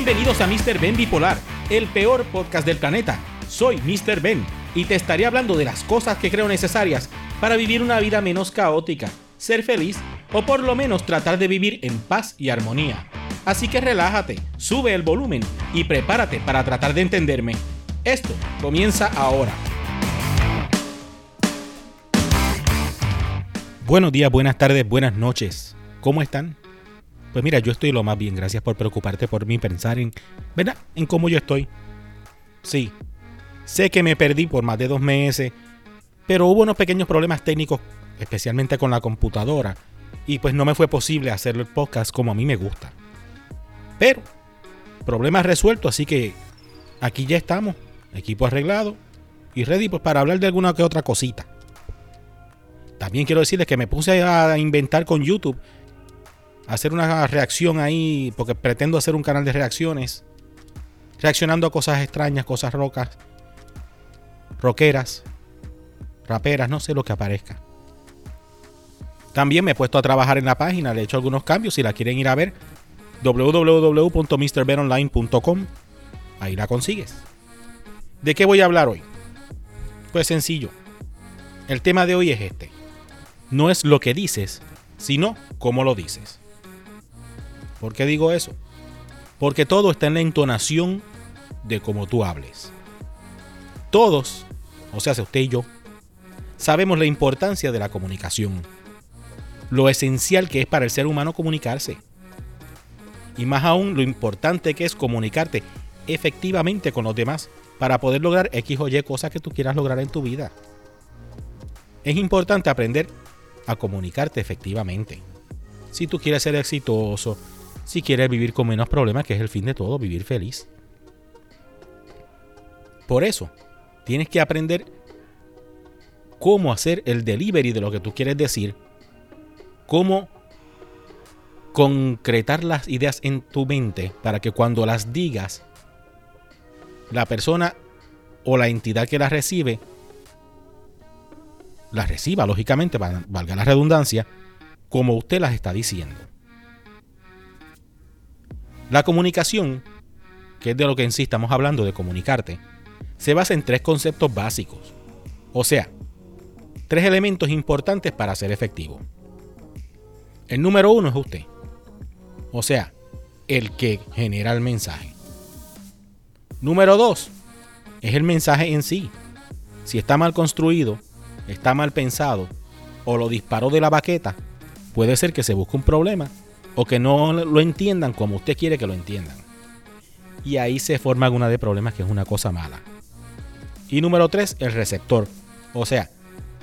Bienvenidos a Mr. Ben Bipolar, el peor podcast del planeta. Soy Mr. Ben y te estaré hablando de las cosas que creo necesarias para vivir una vida menos caótica, ser feliz o por lo menos tratar de vivir en paz y armonía. Así que relájate, sube el volumen y prepárate para tratar de entenderme. Esto comienza ahora. Buenos días, buenas tardes, buenas noches. ¿Cómo están? Pues mira, yo estoy lo más bien. Gracias por preocuparte por mí, pensar en, ¿verdad? En cómo yo estoy. Sí, sé que me perdí por más de dos meses, pero hubo unos pequeños problemas técnicos, especialmente con la computadora, y pues no me fue posible hacer el podcast como a mí me gusta. Pero, problemas resueltos, así que aquí ya estamos, equipo arreglado y ready pues, para hablar de alguna que otra cosita. También quiero decirles que me puse a inventar con YouTube, hacer una reacción ahí, porque pretendo hacer un canal de reacciones, reaccionando a cosas extrañas, cosas rocas, roqueras, raperas, no sé lo que aparezca. También me he puesto a trabajar en la página, le he hecho algunos cambios, si la quieren ir a ver, www.mrbenonline.com, ahí la consigues. ¿De qué voy a hablar hoy? Pues sencillo. El tema de hoy es este no es lo que dices, sino cómo lo dices. ¿Por qué digo eso? Porque todo está en la entonación de cómo tú hables. Todos, o sea, usted y yo, sabemos la importancia de la comunicación, lo esencial que es para el ser humano comunicarse. Y más aún lo importante que es comunicarte efectivamente con los demás para poder lograr X o Y cosas que tú quieras lograr en tu vida. Es importante aprender a comunicarte efectivamente. Si tú quieres ser exitoso, si quieres vivir con menos problemas, que es el fin de todo, vivir feliz. Por eso, tienes que aprender cómo hacer el delivery de lo que tú quieres decir, cómo concretar las ideas en tu mente para que cuando las digas, la persona o la entidad que las recibe las reciba, lógicamente, valga la redundancia, como usted las está diciendo. La comunicación, que es de lo que en sí estamos hablando de comunicarte, se basa en tres conceptos básicos. O sea, tres elementos importantes para ser efectivo. El número uno es usted. O sea, el que genera el mensaje. Número dos es el mensaje en sí. Si está mal construido, está mal pensado o lo disparó de la baqueta, puede ser que se busque un problema o que no lo entiendan como usted quiere que lo entiendan. Y ahí se forma alguna de problemas que es una cosa mala. Y número tres, el receptor. O sea,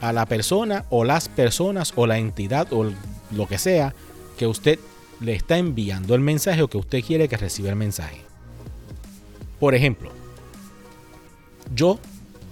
a la persona o las personas o la entidad o lo que sea que usted le está enviando el mensaje o que usted quiere que reciba el mensaje. Por ejemplo, yo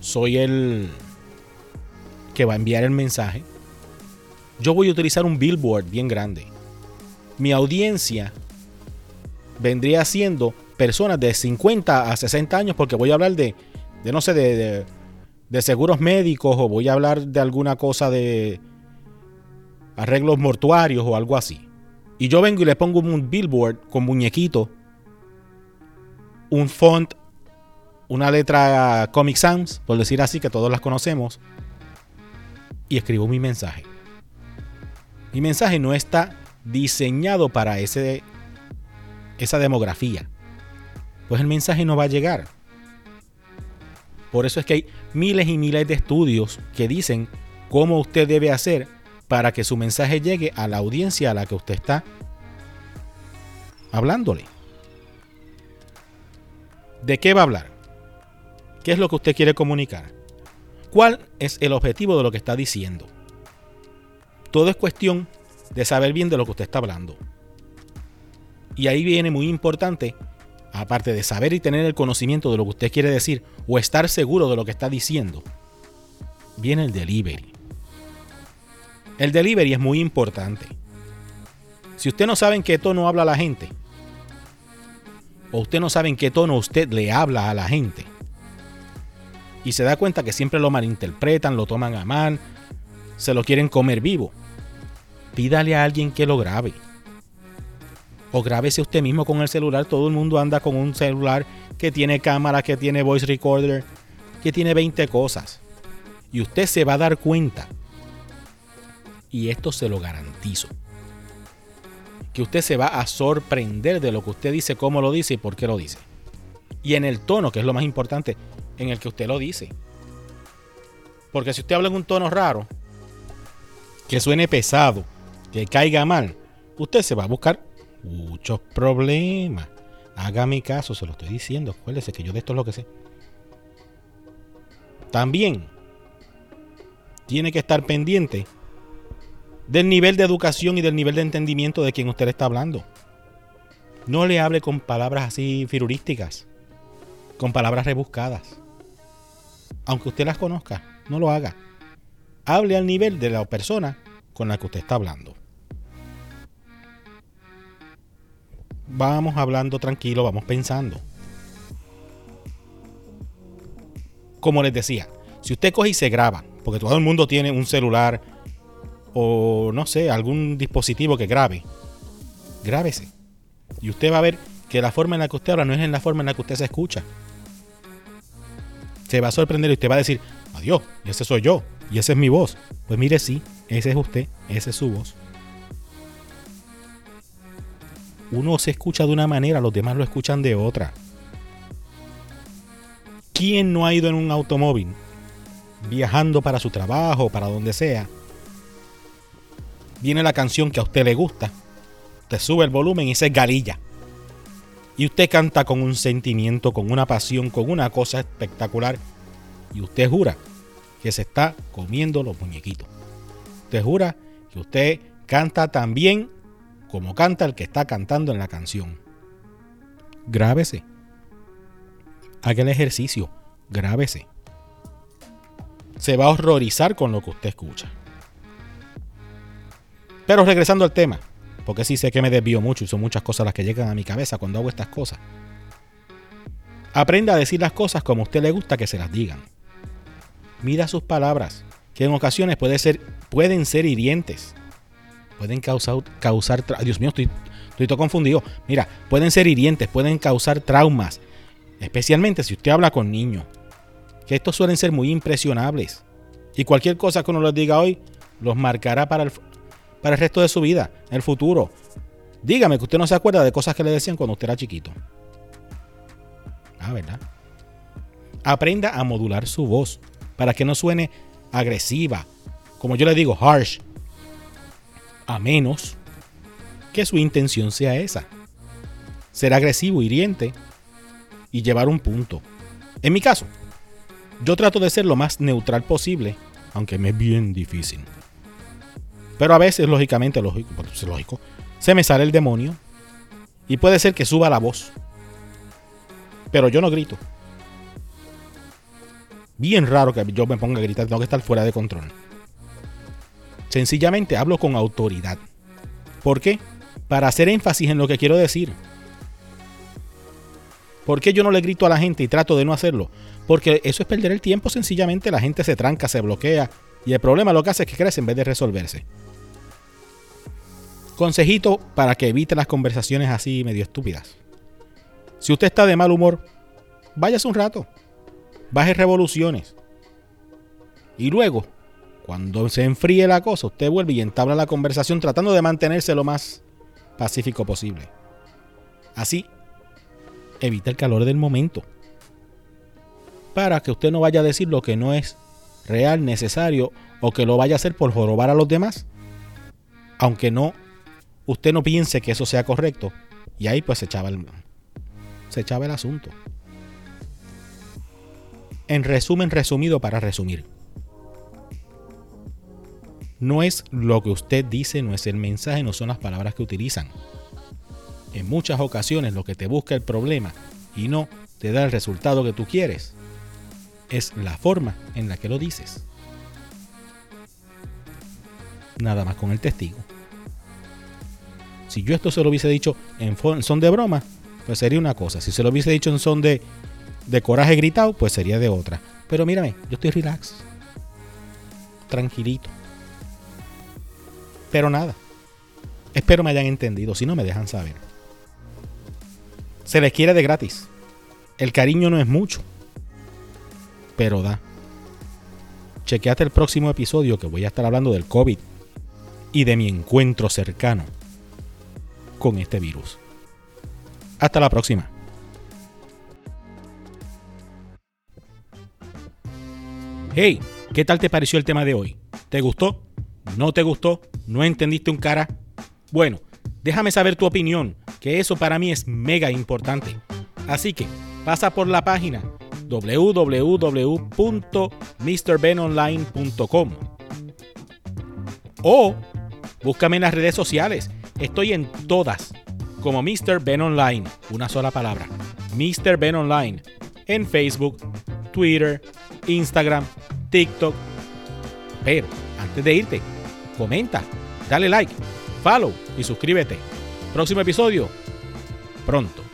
soy el, que va a enviar el mensaje, yo voy a utilizar un billboard bien grande. Mi audiencia vendría siendo personas de 50 a 60 años porque voy a hablar de, de no sé, de, de, seguros médicos o voy a hablar de alguna cosa de arreglos mortuarios o algo así. Y yo vengo y le pongo un billboard con muñequito, un font, una letra Comic Sans, por decir así, que todos las conocemos, y escribo mi mensaje. Mi mensaje no está diseñado para ese, esa demografía. Pues el mensaje no va a llegar. Por eso es que hay miles y miles de estudios que dicen cómo usted debe hacer para que su mensaje llegue a la audiencia a la que usted está hablándole. ¿De qué va a hablar? ¿Qué es lo que usted quiere comunicar? ¿Cuál es el objetivo de lo que está diciendo? Todo es cuestión de saber bien de lo que usted está hablando. Y ahí viene muy importante, aparte de saber y tener el conocimiento de lo que usted quiere decir o estar seguro de lo que está diciendo, viene el delivery. El delivery es muy importante. Si usted no sabe en qué tono habla la gente, o usted no sabe en qué tono usted le habla a la gente, y se da cuenta que siempre lo malinterpretan, lo toman a mal, se lo quieren comer vivo. Pídale a alguien que lo grabe. O grábese usted mismo con el celular. Todo el mundo anda con un celular que tiene cámara, que tiene voice recorder, que tiene 20 cosas. Y usted se va a dar cuenta. Y esto se lo garantizo. Que usted se va a sorprender de lo que usted dice, cómo lo dice y por qué lo dice. Y en el tono, que es lo más importante, en el que usted lo dice. Porque si usted habla en un tono raro, que suene pesado, que caiga mal, usted se va a buscar muchos problemas. Haga mi caso, se lo estoy diciendo. Acuérdese que yo de esto es lo que sé. También tiene que estar pendiente del nivel de educación y del nivel de entendimiento de quien usted está hablando. No le hable con palabras así firurísticas, con palabras rebuscadas. Aunque usted las conozca, no lo haga. Hable al nivel de la persona con la que usted está hablando. Vamos hablando tranquilo, vamos pensando. Como les decía, si usted coge y se graba, porque todo el mundo tiene un celular o no sé, algún dispositivo que grabe, grábese. Y usted va a ver que la forma en la que usted habla no es en la forma en la que usted se escucha. Se va a sorprender y usted va a decir, adiós, ese soy yo, y esa es mi voz. Pues mire, sí, ese es usted, esa es su voz. Uno se escucha de una manera, los demás lo escuchan de otra. ¿Quién no ha ido en un automóvil viajando para su trabajo, para donde sea? Viene la canción que a usted le gusta, te sube el volumen y se galilla. Y usted canta con un sentimiento, con una pasión, con una cosa espectacular. Y usted jura que se está comiendo los muñequitos. Usted jura que usted canta también como canta el que está cantando en la canción. Grábese. Haga el ejercicio. Grábese. Se va a horrorizar con lo que usted escucha. Pero regresando al tema, porque sí sé que me desvío mucho y son muchas cosas las que llegan a mi cabeza cuando hago estas cosas. Aprenda a decir las cosas como a usted le gusta que se las digan. Mira sus palabras, que en ocasiones puede ser, pueden ser hirientes pueden causar, causar Dios mío, estoy, estoy todo confundido. Mira, pueden ser hirientes, pueden causar traumas, especialmente si usted habla con niños, que estos suelen ser muy impresionables. Y cualquier cosa que uno les diga hoy los marcará para el, para el resto de su vida, en el futuro. Dígame que usted no se acuerda de cosas que le decían cuando usted era chiquito. Ah, ¿verdad? Aprenda a modular su voz para que no suene agresiva, como yo le digo, harsh, a menos que su intención sea esa. Ser agresivo, hiriente y llevar un punto. En mi caso, yo trato de ser lo más neutral posible, aunque me es bien difícil. Pero a veces, lógicamente, lógico, lógico, se me sale el demonio y puede ser que suba la voz. Pero yo no grito. Bien raro que yo me ponga a gritar, tengo que estar fuera de control. Sencillamente hablo con autoridad. ¿Por qué? Para hacer énfasis en lo que quiero decir. ¿Por qué yo no le grito a la gente y trato de no hacerlo? Porque eso es perder el tiempo, sencillamente la gente se tranca, se bloquea y el problema lo que hace es que crece en vez de resolverse. Consejito para que evite las conversaciones así medio estúpidas. Si usted está de mal humor, váyase un rato, baje revoluciones y luego cuando se enfríe la cosa, usted vuelve y entabla la conversación tratando de mantenerse lo más pacífico posible. Así, evita el calor del momento. Para que usted no vaya a decir lo que no es real, necesario, o que lo vaya a hacer por jorobar a los demás. Aunque no, usted no piense que eso sea correcto. Y ahí pues se echaba el, se echaba el asunto. En resumen, resumido para resumir no es lo que usted dice, no es el mensaje, no son las palabras que utilizan. En muchas ocasiones lo que te busca el problema y no te da el resultado que tú quieres es la forma en la que lo dices. Nada más con el testigo. Si yo esto se lo hubiese dicho en son de broma, pues sería una cosa. Si se lo hubiese dicho en son de, de coraje gritado, pues sería de otra. Pero mírame, yo estoy relax. Tranquilito. Pero nada. Espero me hayan entendido. Si no, me dejan saber. Se les quiere de gratis. El cariño no es mucho, pero da. Chequeate el próximo episodio que voy a estar hablando del COVID y de mi encuentro cercano con este virus. Hasta la próxima. Hey, ¿qué tal te pareció el tema de hoy? ¿Te gustó? ¿No te gustó? ¿No entendiste un cara? Bueno, déjame saber tu opinión, que eso para mí es mega importante. Así que pasa por la página www.mrbenonline.com o búscame en las redes sociales. Estoy en todas como Mr. Ben Online, una sola palabra. Mr. Ben Online en Facebook, Twitter, Instagram, TikTok. Pero antes de irte, comenta, dale like, follow y suscríbete. Próximo episodio, pronto.